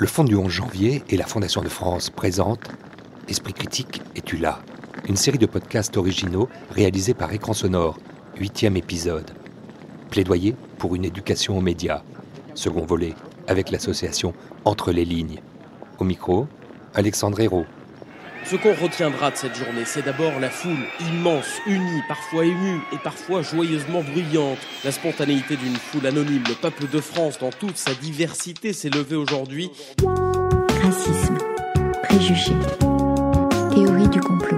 Le Fonds du 11 janvier et la Fondation de France présentent Esprit critique, es-tu là? Une série de podcasts originaux réalisés par Écran Sonore, huitième épisode. Plaidoyer pour une éducation aux médias. Second volet, avec l'association Entre les lignes. Au micro, Alexandre Hérault. Ce qu'on retiendra de cette journée, c'est d'abord la foule immense, unie, parfois émue et parfois joyeusement bruyante. La spontanéité d'une foule anonyme, le peuple de France dans toute sa diversité s'est levé aujourd'hui. Racisme, préjugés, théorie du complot,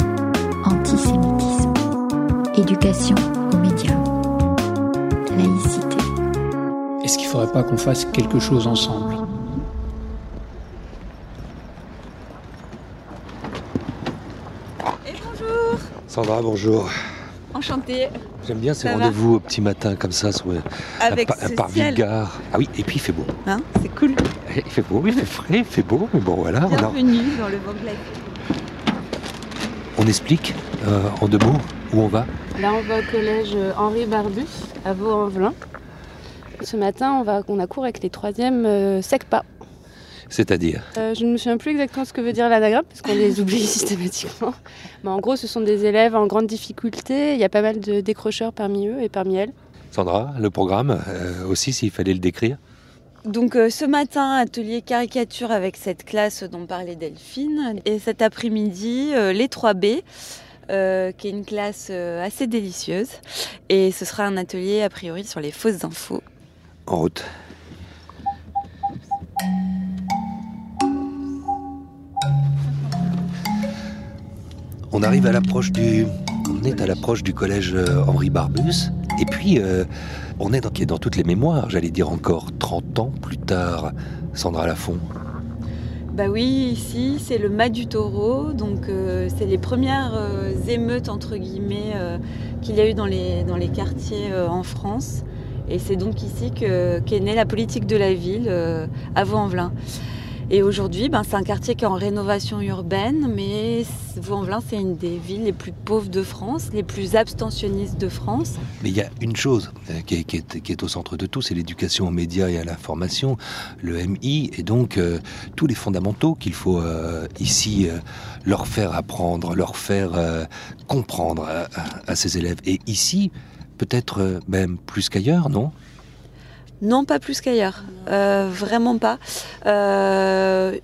antisémitisme, éducation aux médias, laïcité. Est-ce qu'il ne faudrait pas qu'on fasse quelque chose ensemble? Et bonjour Sandra, bonjour. Enchantée J'aime bien ces rendez-vous au petit matin comme ça, sur Avec un, pa- un ce parvis de ciel. gare. Ah oui, et puis il fait beau. Hein, C'est cool Il fait beau, il fait frais, il fait beau, mais bon voilà. On, a- Bienvenue dans le Vogue Life. on explique euh, en deux mots où on va. Là, on va au collège euh, Henri Barbus à Vaux-en-Velin. Ce matin, on, va, on a cours avec les troisièmes euh, SECPA. C'est-à-dire Euh, je ne me souviens plus exactement ce que veut dire l'anagramme parce qu'on les oublie systématiquement. Mais en gros, ce sont des élèves en grande difficulté. Il y a pas mal de décrocheurs parmi eux et parmi elles. Sandra, le programme euh, aussi, s'il fallait le décrire. Donc euh, ce matin, atelier caricature avec cette classe dont parlait Delphine. Et cet après-midi, euh, les 3B, euh, qui est une classe euh, assez délicieuse. Et ce sera un atelier a priori sur les fausses infos. En route. On arrive à l'approche du. Est à l'approche du collège euh, Henri Barbus. Et puis, euh, on est dans, toutes les mémoires, j'allais dire encore 30 ans plus tard. Sandra Lafont. Bah oui, ici c'est le Mas du Taureau, donc euh, c'est les premières émeutes entre guillemets qu'il y a eu dans les, quartiers en France. Et c'est donc ici que- qu'est née la politique de la ville à Vaux-en-Velin. Et aujourd'hui, ben, c'est un quartier qui est en rénovation urbaine, mais Vaux-en-Velin c'est une des villes les plus pauvres de France, les plus abstentionnistes de France. Mais il y a une chose euh, qui est, au centre de tout, c'est l'éducation aux médias et à l'information, le MI, et donc euh, tous les fondamentaux qu'il faut euh, ici leur faire apprendre, leur faire comprendre à, ces élèves. Et ici, peut-être même plus qu'ailleurs, non? Non, pas plus qu'ailleurs. Euh, vraiment pas. Euh,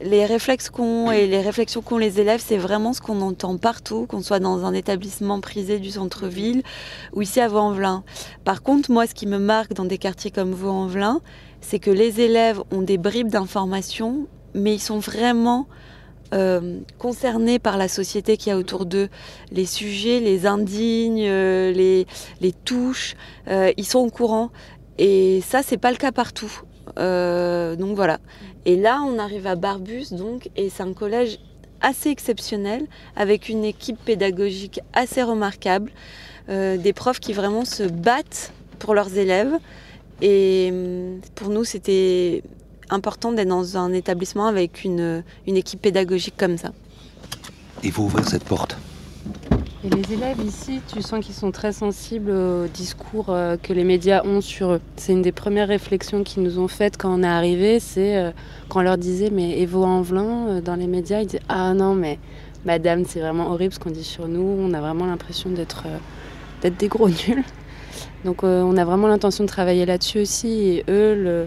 les réflexes qu'ont et les réflexions qu'ont les élèves, c'est vraiment ce qu'on entend partout, qu'on soit dans un établissement prisé du centre-ville ou ici à Vaux-en-Velin. Par contre, moi, ce qui me marque dans des quartiers comme Vaux-en-Velin, c'est que les élèves ont des bribes d'informations, mais ils sont vraiment euh, concernés par la société qu'il y a autour d'eux. Les sujets les indignes, euh, les, les touches, euh, ils sont au courant. Et ça, c'est pas le cas partout. Euh, donc voilà. Et là, on arrive à Barbus, donc, et c'est un collège assez exceptionnel, avec une équipe pédagogique assez remarquable, euh, des profs qui vraiment se battent pour leurs élèves. Et hum, pour nous, c'était important d'être dans un établissement avec une, une équipe pédagogique comme ça. Il faut ouvrir cette porte. Et les élèves ici, tu sens qu'ils sont très sensibles au discours euh, que les médias ont sur eux. C'est une des premières réflexions qu'ils nous ont faites quand on est arrivé, c'est euh, quand on leur disait mais Evo Envelin euh, dans les médias, ils disaient ah non mais madame c'est vraiment horrible ce qu'on dit sur nous, on a vraiment l'impression d'être des gros nuls. Donc on a vraiment l'intention de travailler là-dessus aussi et eux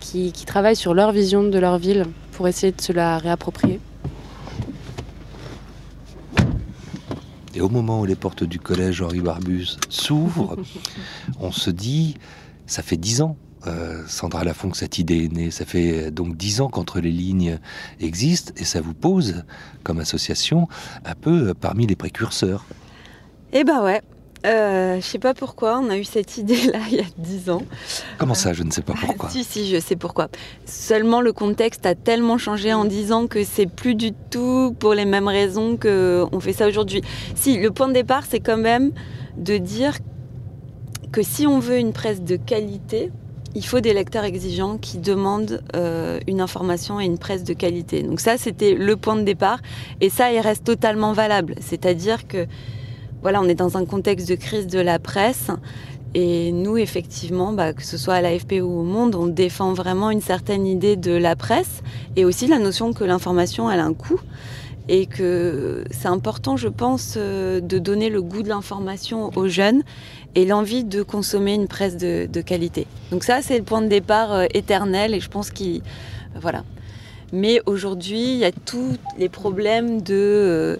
qui travaillent sur leur vision de leur ville pour essayer de se la réapproprier. Et au moment où les portes du collège Henri Barbus s'ouvrent, on se dit, ça fait dix ans, euh, Sandra Lafont, que cette idée est née. Ça fait euh, donc dix ans qu'entre les lignes existent et ça vous pose, comme association, un peu euh, parmi les précurseurs. Eh ben ouais. Euh, je sais pas pourquoi, on a eu cette idée-là il y a 10 ans. Comment ça, je ne sais pas pourquoi. Si, si, je sais pourquoi. Seulement, le contexte a tellement changé en 10 ans que c'est plus du tout pour les mêmes raisons qu'on fait ça aujourd'hui. Si, le point de départ, c'est quand même de dire que si on veut une presse de qualité, il faut des lecteurs exigeants qui demandent euh, une information et une presse de qualité. Donc ça, c'était le point de départ. Et ça, il reste totalement valable. C'est-à-dire que, voilà, on est dans un contexte de crise de la presse. Et nous, effectivement, bah, que ce soit à l'AFP ou au Monde, on défend vraiment une certaine idée de la presse et aussi la notion que l'information, elle a un coût et que c'est important, je pense, euh, de donner le goût de l'information aux jeunes et l'envie de consommer une presse de, qualité. Donc ça, c'est le point de départ euh, éternel et je pense qu'il... Voilà. Mais aujourd'hui, il y a tous les problèmes de euh,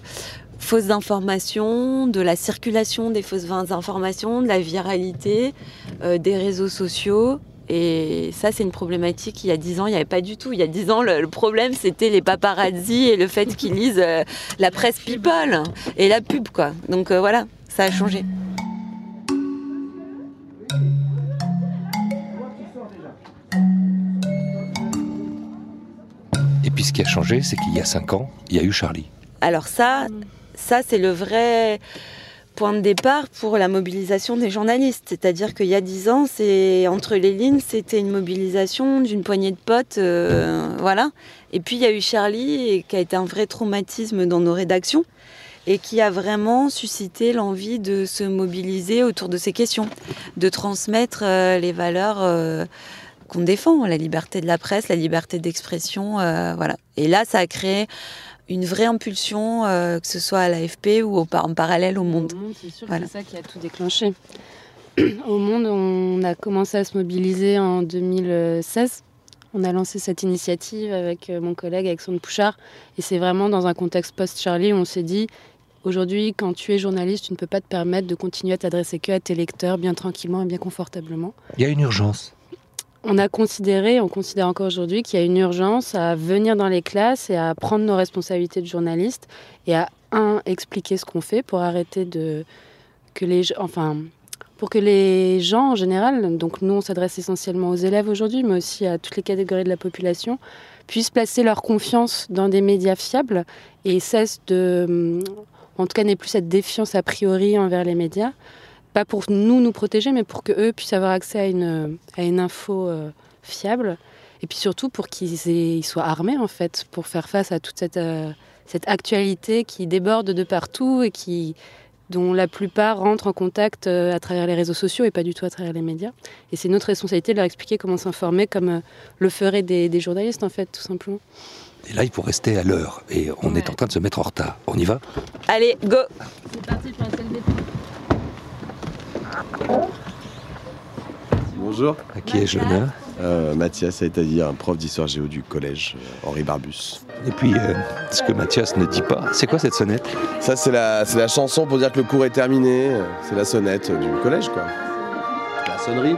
fausses informations, de la circulation des fausses informations, de la viralité, des réseaux sociaux. Et ça, c'est une problématique. Il y a dix ans, il n'y avait pas du tout. Il y a dix ans, le, problème, c'était les paparazzi et le fait qu'ils lisent euh, la presse people et la pub, quoi. Donc euh, voilà, ça a changé. Et puis ce qui a changé, c'est qu'il y a cinq ans, il y a eu Charlie. Alors ça, ça c'est le vrai point de départ pour la mobilisation des journalistes. C'est-à-dire qu'il y a dix ans, c'est entre les lignes, c'était une mobilisation d'une poignée de potes, euh, voilà. Et puis il y a eu Charlie, qui a été un vrai traumatisme dans nos rédactions et qui a vraiment suscité l'envie de se mobiliser autour de ces questions, de transmettre euh, les valeurs euh, qu'on défend, la liberté de la presse, la liberté d'expression, voilà. Et là, ça a créé une vraie impulsion, euh, que ce soit à l'AFP ou au, en parallèle au monde. C'est sûr c'est ça qui a tout déclenché. au monde, on a commencé à se mobiliser en 2016. On a lancé cette initiative avec euh, mon collègue Alexandre Pouchard. Et c'est vraiment dans un contexte post-Charlie où on s'est dit aujourd'hui, quand tu es journaliste, tu ne peux pas te permettre de continuer à t'adresser que à tes lecteurs bien tranquillement et bien confortablement. Il y a une urgence on a considéré, on considère encore aujourd'hui qu'il y a une urgence à venir dans les classes et à prendre nos responsabilités de journalistes et à un expliquer ce qu'on fait pour arrêter de que les enfin pour que les gens en général, donc nous on s'adresse essentiellement aux élèves aujourd'hui, mais aussi à toutes les catégories de la population, puissent placer leur confiance dans des médias fiables et cessent de, en tout cas n'aient plus cette défiance a priori envers les médias pas pour nous nous protéger, mais pour qu'eux puissent avoir accès à une, à une info euh, fiable. Et puis surtout pour qu'ils soient armés, en fait, pour faire face à toute cette, euh, cette actualité qui déborde de partout et qui, dont la plupart rentrent en contact euh, à travers les réseaux sociaux et pas du tout à travers les médias. Et c'est notre responsabilité de leur expliquer comment s'informer, comme le feraient des, des, journalistes, en fait, tout simplement. Et là, il faut rester à l'heure. Et on est en train de se mettre en retard. On y va? Allez, go C'est parti pour la salle Bonjour. À qui est Jonah euh, Mathias, c'est-à-dire un prof d'histoire géo du collège euh, Henri Barbus. Et puis, euh, ce que Mathias ne dit pas, c'est quoi cette sonnette? Ça, c'est la, la chanson pour dire que le cours est terminé. C'est la sonnette du collège, quoi. La sonnerie.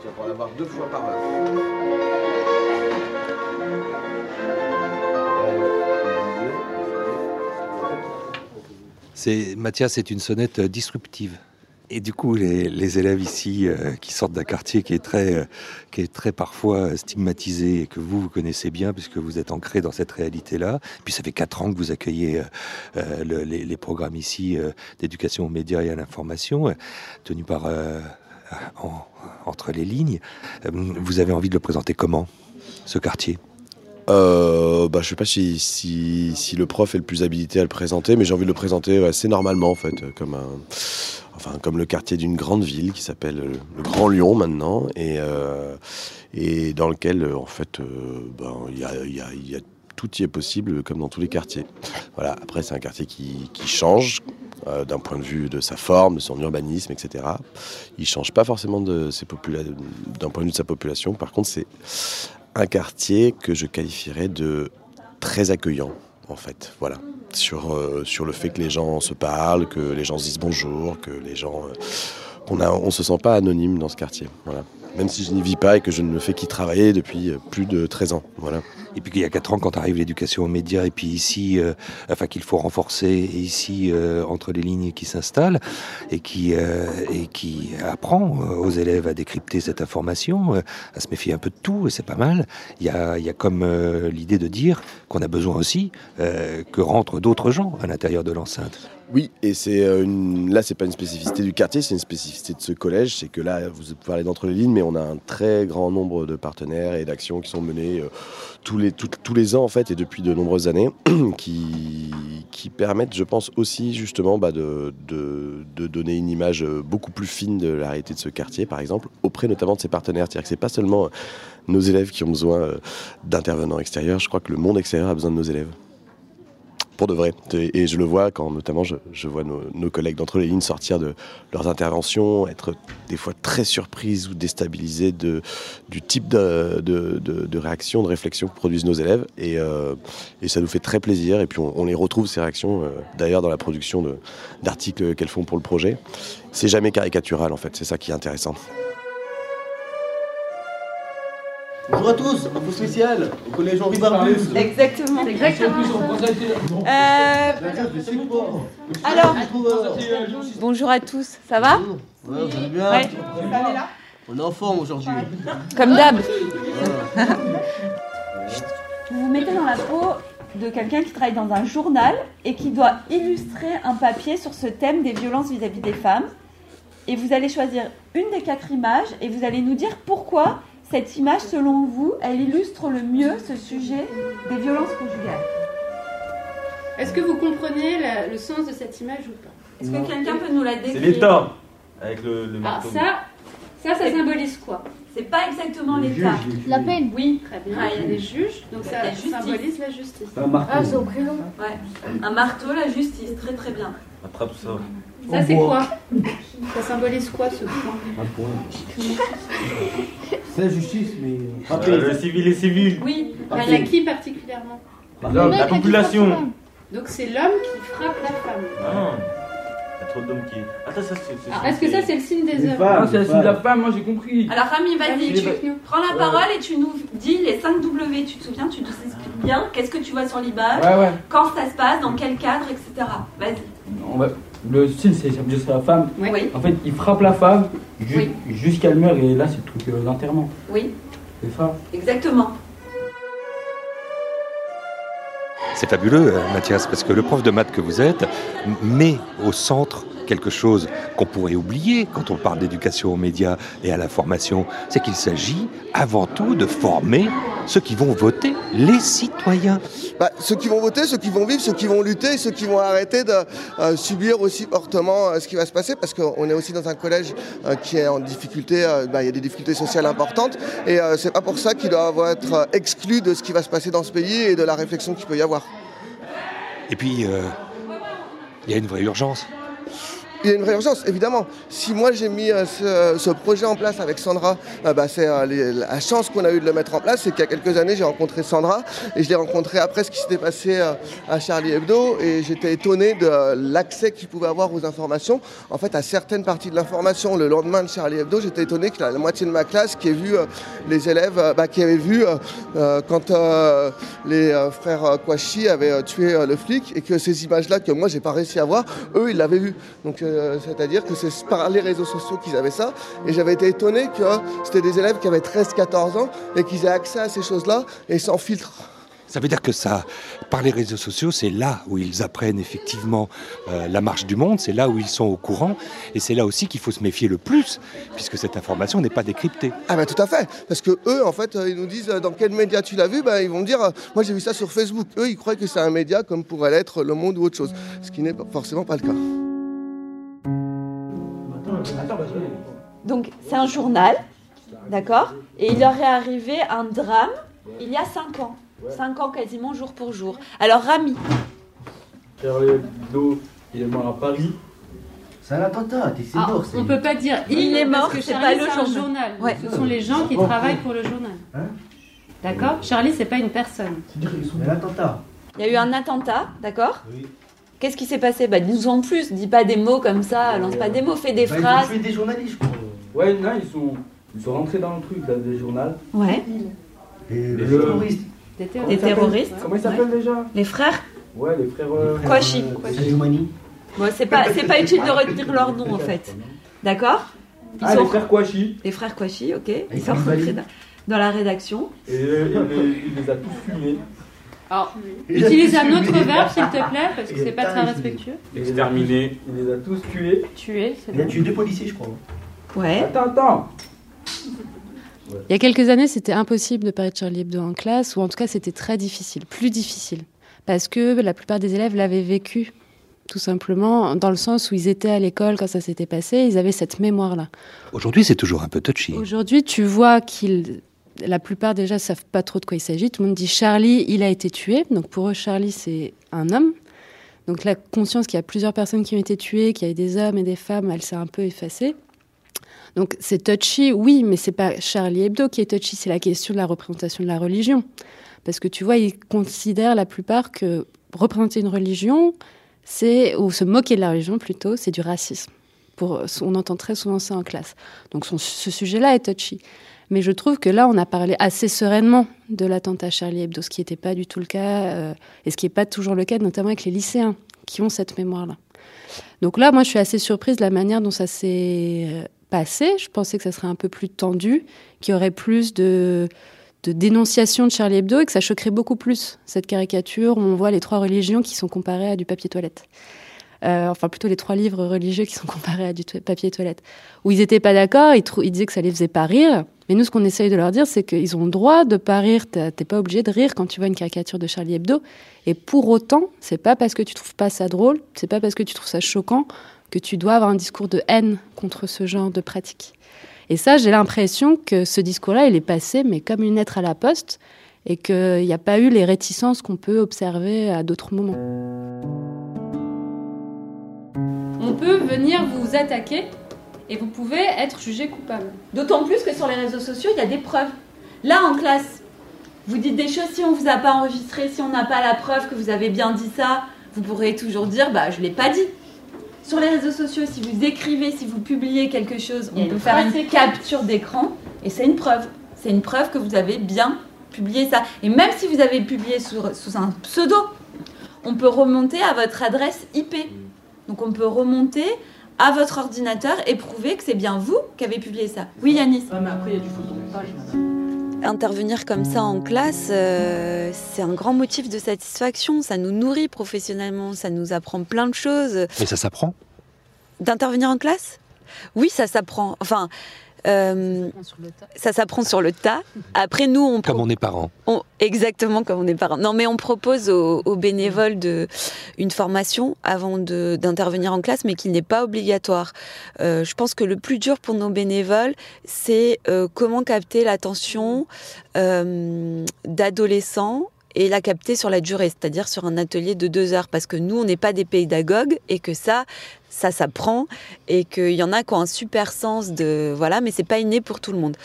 tu vas pouvoir l'avoir deux fois par heure. Mathias, c'est une sonnette disruptive. Et du coup, les, élèves ici euh, qui sortent d'un quartier qui est très, euh, qui est très parfois stigmatisé et que vous vous connaissez bien puisque vous êtes ancré dans cette réalité-là. Puis ça fait quatre ans que vous accueillez euh, les, programmes ici d'éducation aux médias et à l'information, tenus par entre les lignes. vous avez envie de le présenter comment ce quartier? Euh, bah, je sais pas si, le prof est le plus habilité à le présenter, mais j'ai envie de le présenter assez normalement en fait, comme un, enfin comme le quartier d'une grande ville qui s'appelle le Grand Lyon maintenant, et, euh, dans lequel en fait, euh, ben, il y, a, tout y est possible comme dans tous les quartiers. Voilà. Après, c'est un quartier qui, change, d'un point de vue de sa forme, de son urbanisme, etc. Il change pas forcément d'un point de vue de sa population. Par contre, c'est un quartier que je qualifierais de très accueillant, en fait. Voilà. Sur, euh, sur le fait que les gens se parlent, que les gens se disent bonjour, que les gens. Euh, on ne on se sent pas anonyme dans ce quartier. Voilà même si je n'y vis pas et que je ne fais qu'y travailler depuis euh, plus de 13 ans. Voilà. Et puis qu'il y a 4 ans, quand arrive l'éducation aux médias, et puis ici, euh, enfin qu'il faut renforcer, et ici, euh, entre les lignes qui s'installent, et qui, et qui apprend aux élèves à décrypter cette information, à se méfier un peu de tout, et c'est pas mal. Il y a, il y a comme l'idée de dire qu'on a besoin aussi que rentrent d'autres gens à l'intérieur de l'enceinte. Oui, et c'est euh, une... là, c'est pas une spécificité du quartier, c'est une spécificité de ce collège. C'est que là, vous parlez d'entre les lignes, mais on a un très grand nombre de partenaires et d'actions qui sont menées euh, tous, les, tous les ans en fait et depuis de nombreuses années qui, qui permettent, je pense aussi justement bah, de, de, de donner une image euh, beaucoup plus fine de la réalité de ce quartier, par exemple, auprès notamment de ses partenaires. C'est-à-dire que c'est pas seulement nos élèves qui ont besoin d'intervenants extérieurs. Je crois que le monde extérieur a besoin de nos élèves. Pour de vrai. Et je le vois quand notamment je, vois nos, collègues d'entre les lignes sortir de leurs interventions, être des fois très surprises ou déstabilisées du type de, de, de- de réaction, de réflexion que produisent nos élèves. Et, euh, ça nous fait très plaisir. Et puis on, les retrouve, ces réactions, euh, d'ailleurs dans la production d'articles qu'elles font pour le projet. C'est jamais caricatural en fait, c'est ça qui est intéressant. Bonjour à tous, info spéciale au collège Henri Barbus. Exactement. Exactement. Euh, alors, bonjour à tous, ça va Ouais, vous allez bien Ouais. On est en forme aujourd'hui. Comme d'hab. Vous vous mettez dans la peau de quelqu'un qui travaille dans un journal et qui doit illustrer un papier sur ce thème des violences vis-à-vis des femmes. Et vous allez choisir une des quatre images et vous allez nous dire pourquoi cette image, selon vous, elle illustre le mieux ce sujet des violences conjugales. Est-ce que vous comprenez la- le sens de cette image ou pas? Est-ce que quelqu'un peut nous la décrire? C'est l'État avec le, le Alors marteau. ça, ça, ça symbolise quoi? C'est pas exactement l'État. La peine. Oui, très bien. Ah, il y a des juges, donc ça la justice. symbolise la justice. Ah, c'est au prénom. Ouais. Un marteau, la justice, très très bien. Attrape ça. Ça c'est quoi? Ça symbolise quoi ce point C'est la justice, mais. Euh, le civil et civil. Oui, il y a qui particulièrement L'homme, la population. Donc c'est l'homme qui frappe la femme. Ah. Il y a trop d'hommes qui. Attends, ça c'est. c'est- Ah, Est-ce que ça c'est le signe des hommes. Ah, c'est la signe de la femme, moi j'ai compris. Alors Rami, vas-y, tu prends la parole et tu nous dis les 5 W. Tu te souviens, tu nous expliques bien qu'est-ce que tu vois sur l'image, Ouais, ouais. quand ça se passe, dans quel cadre, etc. Vas-y. Le signe, c'est c'est la femme. Oui, En fait, il frappe la femme ju- Oui. jusqu'à elle meurt et là, c'est le truc euh, d'enterrement. oui, C'est ça. exactement. C'est fabuleux, euh, Mathias, parce que le prof de maths que vous êtes met au centre quelque chose qu'on pourrait oublier quand on parle d'éducation aux médias et à la formation, c'est qu'il s'agit avant tout de former ceux qui vont voter, les citoyens. Bah, ceux qui vont voter, ceux qui vont vivre, ceux qui vont lutter, ceux qui vont arrêter de euh, subir aussi fortement euh, ce qui va se passer, parce qu'on est aussi dans un collège euh, qui est en difficulté, bah, il y a des difficultés sociales importantes, et c'est pas pour ça qu'ils doivent être exclus de ce qui va se passer dans ce pays et de la réflexion qu'il peut y avoir. Et puis, il y a une vraie urgence. Il y a une vraie urgence, évidemment. Si moi j'ai mis euh, ce, ce projet en place avec Sandra, euh, bah, c'est euh, la chance qu'on a eu de le mettre en place, c'est qu'il y a quelques années j'ai rencontré Sandra et je l'ai rencontré après ce qui s'était passé euh, à Charlie Hebdo et j'étais étonné de euh, l'accès qu'il pouvait avoir aux informations. En fait, à certaines parties de l'information, le lendemain de Charlie Hebdo, j'étais étonné que la, moitié de ma classe qui ait vu euh, les élèves, euh, bah, qui avaient vu euh, euh, quand euh, les euh, frères euh, Kouachi avaient euh, tué euh, le flic et que ces images-là que moi j'ai pas réussi à voir, eux ils l'avaient vu. Donc euh, c'est-à-dire que c'est par les réseaux sociaux qu'ils avaient ça. Et j'avais été étonné que c'était des élèves qui avaient 13-14 ans et qu'ils aient accès à ces choses-là et sans filtre. Ça veut dire que ça, par les réseaux sociaux, c'est là où ils apprennent effectivement euh, la marche du monde, c'est là où ils sont au courant, et c'est là aussi qu'il faut se méfier le plus, puisque cette information n'est pas décryptée. Ah bah tout à fait, parce que eux en fait ils nous disent euh, dans quel média tu l'as vu, bah, ils vont dire euh, moi j'ai vu ça sur Facebook. Eux ils croient que c'est un média comme pourrait l'être Le Monde ou autre chose, ce qui n'est forcément pas le cas. Donc c'est un journal, d'accord Et il leur est arrivé un drame il y a 5 ans. 5 ans quasiment jour pour jour. Alors Rami, Charlie Hebdo, il est mort à Paris. C'est un attentat, t'es- c'est Ah, mort. on peut pas dire il, est parce mort, que c'est Charlie, pas le journal. journal. Ouais. Ce sont les gens qui travaillent pour le journal. Hein D'accord? Charlie, c'est pas une personne. C'est un attentat. il y a eu un attentat, d'accord Oui. Qu'est-ce qui s'est passé? Bah dis-nous en plus, dis pas des mots comme ça, lance pas des mots, fais des Bah, ils ont phrases. tué des journalistes, je crois. Ouais, non, ils sont, ils sont rentrés dans le truc là, des journal. Ouais, Et le Le- terroriste. Des terroristes. terroristes. Comment ils s'appellent déjà? Les frères? Ouais, les frères. euh, Kouachi. Euh. Bon, c'est pas, c'est pas utile de retenir leur nom en fait. D'accord? Ils Ah, sont- les frères Kouachi. les frères Kouachi, ok. Ils Et sont rentrés dans- la rédaction. Et euh, il, les, il les a tous fumés. Alors, utilise un autre verbe s'il te plaît, parce que c'est est pas très respectueux. Exterminé. Il les a tous tués. Tuer, c'est Il a tué deux policiers, je crois. Ouais. Attends, attends. Il y a quelques années, c'était impossible de parler de Charlie Hebdo en classe, ou en tout cas, c'était très difficile, plus difficile, parce que la plupart des élèves l'avaient vécu, tout simplement, dans le sens où ils étaient à l'école quand ça s'était passé, ils avaient cette mémoire-là. Aujourd'hui, c'est toujours un peu touchy. Aujourd'hui, tu vois qu'ils la plupart déjà savent pas trop de quoi il s'agit. Tout le monde dit Charlie, il a été tué. Donc pour eux, Charlie, c'est un homme. Donc la conscience qu'il y a plusieurs personnes qui ont été tuées, qu'il y a des hommes et des femmes, elle s'est un peu effacée. Donc c'est touchy, oui, mais c'est pas Charlie Hebdo qui est touchy, c'est la question de la représentation de la religion. Parce que tu vois, ils considèrent la plupart que représenter une religion, c'est, ou se moquer de la religion plutôt, c'est du racisme. On entend très souvent ça en classe. Donc ce sujet-là est touchy. Mais je trouve que là, on a parlé assez sereinement de l'attentat Charlie Hebdo, ce qui n'était pas du tout le cas, euh, et ce qui n'est pas toujours le cas, notamment avec les lycéens qui ont cette mémoire-là. Donc là, moi, je suis assez surprise de la manière dont ça s'est euh, passé. Je pensais que ça serait un peu plus tendu, qu'il y aurait plus de, de dénonciation de Charlie Hebdo et que ça choquerait beaucoup plus cette caricature où on voit les trois religions qui sont comparées à du papier toilette. Euh, enfin plutôt les trois livres religieux qui sont comparés à du papier toilette, où ils n'étaient pas d'accord, ils, disaient que ça les faisait pas rire. Mais nous, ce qu'on essaye de leur dire, c'est qu'ils ont le droit de pas rire. T'es pas obligé de rire quand tu vois une caricature de Charlie Hebdo. Et pour autant, c'est pas parce que tu trouves pas ça drôle, c'est pas parce que tu trouves ça choquant que tu dois avoir un discours de haine contre ce genre de pratique. Et ça, j'ai l'impression que ce discours-là, il est passé, mais comme une lettre à la poste, et qu'il n'y a pas eu les réticences qu'on peut observer à d'autres moments. On peut venir vous attaquer et vous pouvez être jugé coupable. D'autant plus que sur les réseaux sociaux, il y a des preuves. Là, en classe, vous dites des choses, si on ne vous a pas enregistré, si on n'a pas la preuve que vous avez bien dit ça, vous pourrez toujours dire, bah, je ne l'ai pas dit. Sur les réseaux sociaux, si vous écrivez, si vous publiez quelque chose, on peut faire une capture d'écran et c'est une preuve. C'est une preuve que vous avez bien publié ça. Et même si vous avez publié sous, sous un pseudo, on peut remonter à votre adresse IP. Donc on peut remonter à votre ordinateur et prouver que c'est bien vous qui avez publié ça. Oui, Yanis mais après, il y a du photomontage. Intervenir comme ça en classe, euh, c'est un grand motif de satisfaction. Ça nous nourrit professionnellement, ça nous apprend plein de choses. Mais ça s'apprend? D'intervenir en classe? Oui, ça s'apprend. Enfin, euh, ça s'apprend sur le tas. Après, nous, on. Comme on est parents. exactement comme on est parents. Non, mais on propose aux, bénévoles de, une formation avant d'intervenir en classe, mais qui n'est pas obligatoire. Euh, je pense que le plus dur pour nos bénévoles, c'est euh, comment capter l'attention d'adolescents et la capter sur la durée, c'est-à-dire sur un atelier de deux heures, parce que nous, on n'est pas des pédagogues et que ça, ça s'apprend et qu'il y en a qui ont un super sens de voilà mais c'est pas inné pour tout le monde.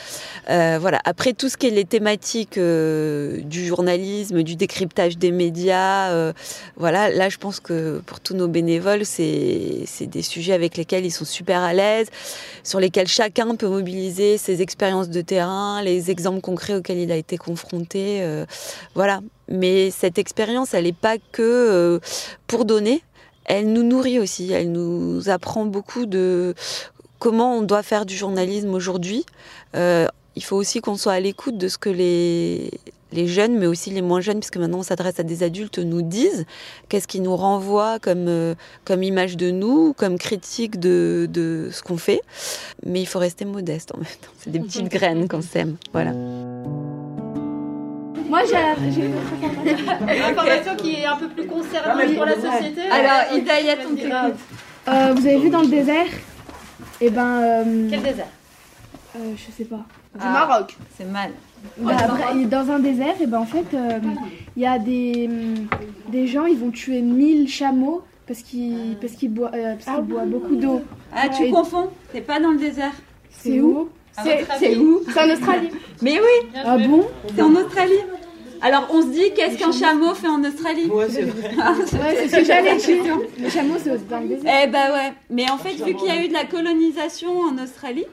Euh, voilà. Après tout ce qui est les thématiques euh, du journalisme du décryptage des médias euh, voilà là je pense que pour tous nos bénévoles c'est des sujets avec lesquels ils sont super à l'aise sur lesquels chacun peut mobiliser ses expériences de terrain les exemples concrets auxquels il a été confronté voilà. Mais cette expérience elle n'est pas que pour donner elle nous nourrit aussi, elle nous apprend beaucoup de comment on doit faire du journalisme aujourd'hui. Euh, il faut aussi qu'on soit à l'écoute de ce que les, les jeunes, mais aussi les moins jeunes, puisque maintenant on s'adresse à des adultes, nous disent, qu'est-ce qui nous renvoie comme, euh, comme image de nous, comme critique de, de ce qu'on fait. Mais il faut rester modeste en même temps. C'est des petites graines qu'on sème. Voilà. Moi, j'ai une information qui est un peu plus concernante pour la société. Alors, Hidayat, on t'écoute. Euh, vous avez vu dans le désert? Et eh ben. Euh, Quel désert? euh, Je sais pas. Du ah, Maroc. C'est mal. Bah, dans un désert, et ben en fait, euh, il y a des, des gens, ils vont tuer 1000 chameaux parce qu'ils parce qu'ils boivent, parce qu'ils boivent beaucoup d'eau. Ah, tu confonds? C'est pas dans le désert? C'est où? C'est où? C'est en Australie. Mais oui. Ah bon? C'est en Australie. Alors on se dit, qu'est-ce qu'un chameau fait en Australie Ouais, c'est vrai. c'est ce que j'allais dire. Le chameau, c'est dans le désert. Eh ben ouais. Mais en fait, vu qu'il y a eu de la colonisation en Australie,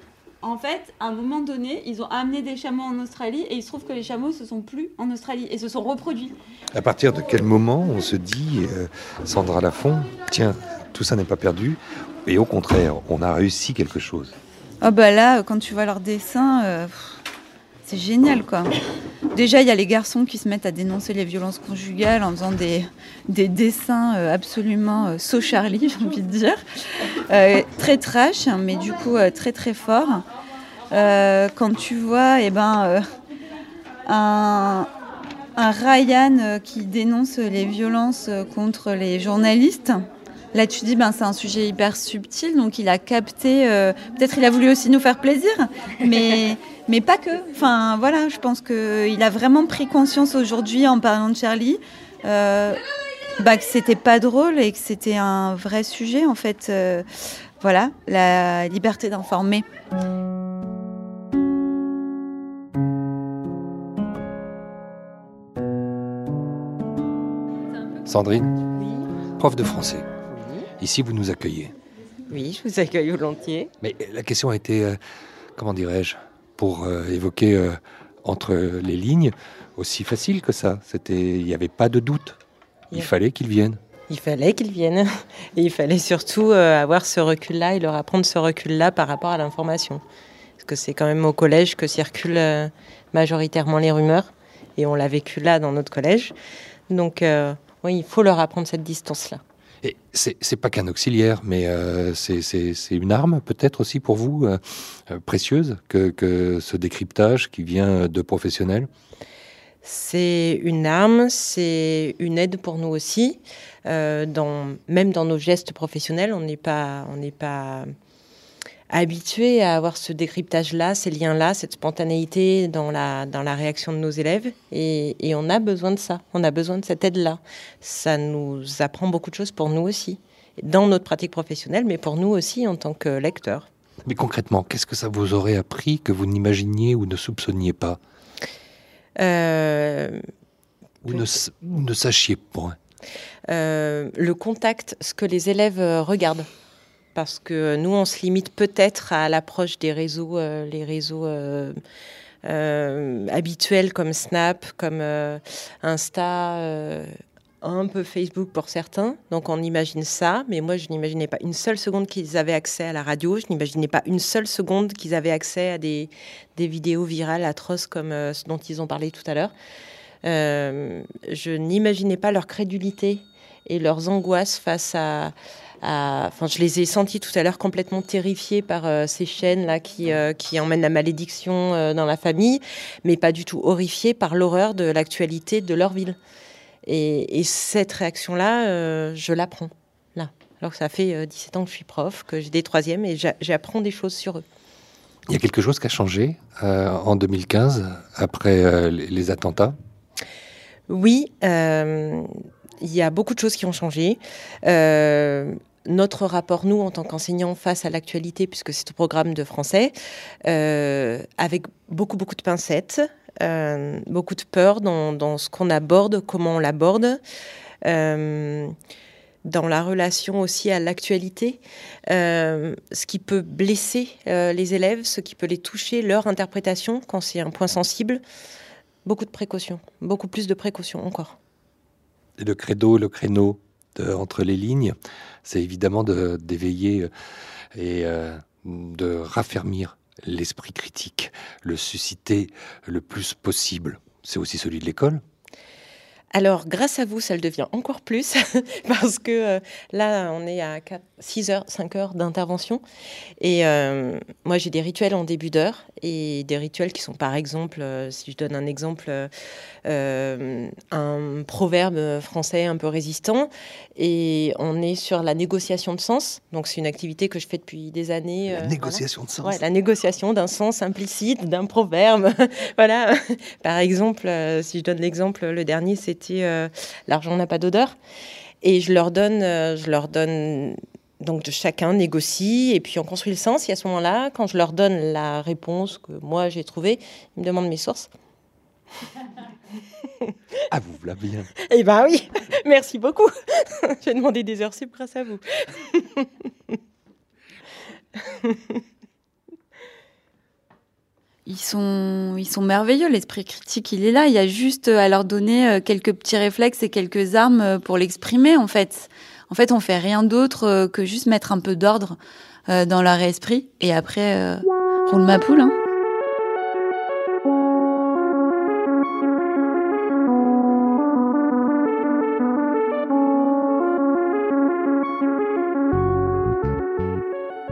en fait, à un moment donné, ils ont amené des chameaux en Australie et il se trouve que les chameaux se sont plus en Australie et se sont reproduits. À partir de quel moment on se dit, euh, Sandra Lafont, tiens, tout ça n'est pas perdu et au contraire, on a réussi quelque chose? Oh bah là, quand tu vois leurs dessins, euh, c'est génial quoi. Déjà, il y a les garçons qui se mettent à dénoncer les violences conjugales en faisant des, des dessins euh, absolument euh, so Charlie, j'ai envie de dire. Euh, très trash, mais du coup très très fort. quand tu vois eh ben, un, un Ryan qui dénonce les violences contre les journalistes, là tu dis ben, c'est un sujet hyper subtil, donc il a capté, peut-être il a voulu aussi nous faire plaisir, mais, mais pas que. Enfin voilà, je pense qu'il a vraiment pris conscience aujourd'hui en parlant de Charlie. euh, bah, que c'était pas drôle et que c'était un vrai sujet en fait. Euh, voilà, la liberté d'informer. Sandrine, prof de français. Ici, vous nous accueillez. Oui, je vous accueille volontiers. Mais la question a été, euh, comment dirais-je, pour euh, évoquer euh, entre les lignes, aussi facile que ça. C'était, il n'y avait pas de doute. Il Yeah. fallait qu'ils viennent. Il fallait qu'ils viennent. Et il fallait surtout euh, avoir ce recul-là et leur apprendre ce recul-là par rapport à l'information. Parce que c'est quand même au collège que circulent majoritairement les rumeurs. Et on l'a vécu là dans notre collège. Donc, euh, oui, il faut leur apprendre cette distance-là. Et c'est, pas qu'un auxiliaire, mais euh, c'est, une arme peut-être aussi pour vous euh, euh, précieuse que, ce décryptage qui vient de professionnels? C'est une arme, c'est une aide pour nous aussi. Même dans nos gestes professionnels, on n'est pas habitué à avoir ce décryptage-là, ces liens-là, cette spontanéité dans la, dans la réaction de nos élèves. Et, et on a besoin de ça, on a besoin de cette aide-là. Ça nous apprend beaucoup de choses pour nous aussi, dans notre pratique professionnelle, mais pour nous aussi en tant que lecteurs. Mais concrètement, qu'est-ce que ça vous aurait appris que vous n'imaginiez ou ne soupçonniez pas? Euh, ou ne, ne sachiez point? Euh, le contact, ce que les élèves euh, regardent. Parce que nous, on se limite peut-être à l'approche des réseaux, euh, les réseaux euh, euh, habituels comme Snap, comme Insta, un peu Facebook pour certains. Donc on imagine ça, mais moi je n'imaginais pas une seule seconde qu'ils avaient accès à la radio, je n'imaginais pas une seule seconde qu'ils avaient accès à des, vidéos virales atroces comme ce dont ils ont parlé tout à l'heure. Je n'imaginais pas leur crédulité et leurs angoisses face à, à- Enfin, je les ai sentis tout à l'heure complètement terrifiés par euh, ces chaînes là qui, euh, qui emmènent la malédiction euh, dans la famille, mais pas du tout horrifiés par l'horreur de l'actualité de leur ville. Et, et cette réaction-là, euh, je l'apprends là. Alors que ça fait euh, 17 ans que je suis prof, que j'ai des troisièmes et j'a- j'apprends des choses sur eux. Il y a quelque chose qui a changé euh, en 2015 après euh, les, les attentats? Oui, euh, il y a beaucoup de choses qui ont changé. Euh, notre rapport, nous, en tant qu'enseignants, face à l'actualité, puisque c'est au programme de français, euh, avec beaucoup, beaucoup de pincettes, euh, beaucoup de peur dans, ce qu'on aborde, comment on l'aborde. Euh, dans la relation aussi à l'actualité, ce qui peut blesser les élèves, ce qui peut les toucher, leur interprétation quand c'est un point sensible. Beaucoup de précautions, beaucoup plus de précautions encore. Et le credo, le créneau entre les lignes, c'est évidemment de- d'éveiller euh, et euh, de raffermir l'esprit critique, le susciter le plus possible. C'est aussi celui de l'école. Alors, grâce à vous, ça le devient encore plus, parce que euh, là, on est à 4, 6 heures, 5 heures d'intervention. Et euh, moi, j'ai des rituels en début d'heure, et des rituels qui sont, par exemple, euh, si je donne un exemple, un proverbe français un peu résistant, et on est sur la négociation de sens. Donc, c'est une activité que je fais depuis des années. La négociation de sens. Ouais, la négociation d'un sens implicite, d'un proverbe. voilà. Par exemple, si je donne l'exemple, le dernier, c'était euh, l'argent n'a pas d'odeur. Et je leur donne, euh, je leur donne. Donc de chacun négocie et puis on construit le sens. Et à ce moment-là, quand je leur donne la réponse que moi j'ai trouvée, ils me demandent mes sources. Ah, vous voilà bien. Eh ben oui, merci beaucoup. J'ai demandé des heures sup grâce à vous. Ils sont, ils sont merveilleux, l'esprit critique, il est là. Il y a juste à leur donner euh, quelques petits réflexes et quelques armes euh, pour l'exprimer, en fait. En fait, on fait rien d'autre euh, que juste mettre un peu d'ordre euh, dans leur esprit. Et après, euh, roule ma poule. Hein.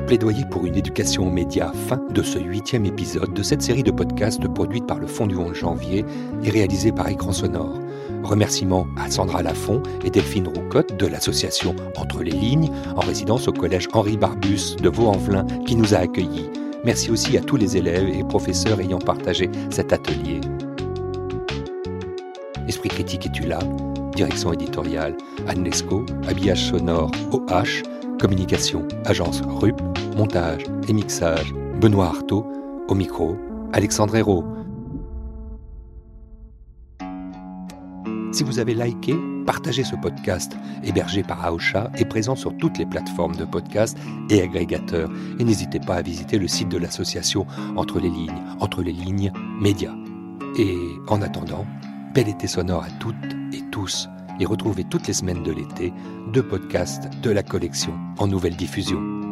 Plaidoyer pour une éducation aux médias, fin de ce huitième épisode de cette série de podcasts produite par le Fonds du 11 janvier et réalisée par Écran Sonore. Remerciements à Sandra Lafont et Delphine Roucotte de l'association Entre les lignes, en résidence au collège Henri Barbus de Vaux-en-Velin qui nous a accueillis. Merci aussi à tous les élèves et professeurs ayant partagé cet atelier. Esprit critique es-tu là? Direction éditoriale, Anne Lescaut, habillage sonore, OH, communication, agence RUP, montage et mixage, Benoît Artaud, au micro, Alexandre Hérault. Si vous avez liké, partagez ce podcast, hébergé par Aosha et présent sur toutes les plateformes de podcast et agrégateurs. Et n'hésitez pas à visiter le site de l'association Entre les lignes, Entre les lignes, Médias. Et en attendant, bel été sonore à toutes et tous et retrouvez toutes les semaines de l'été deux podcasts de la collection en nouvelle diffusion.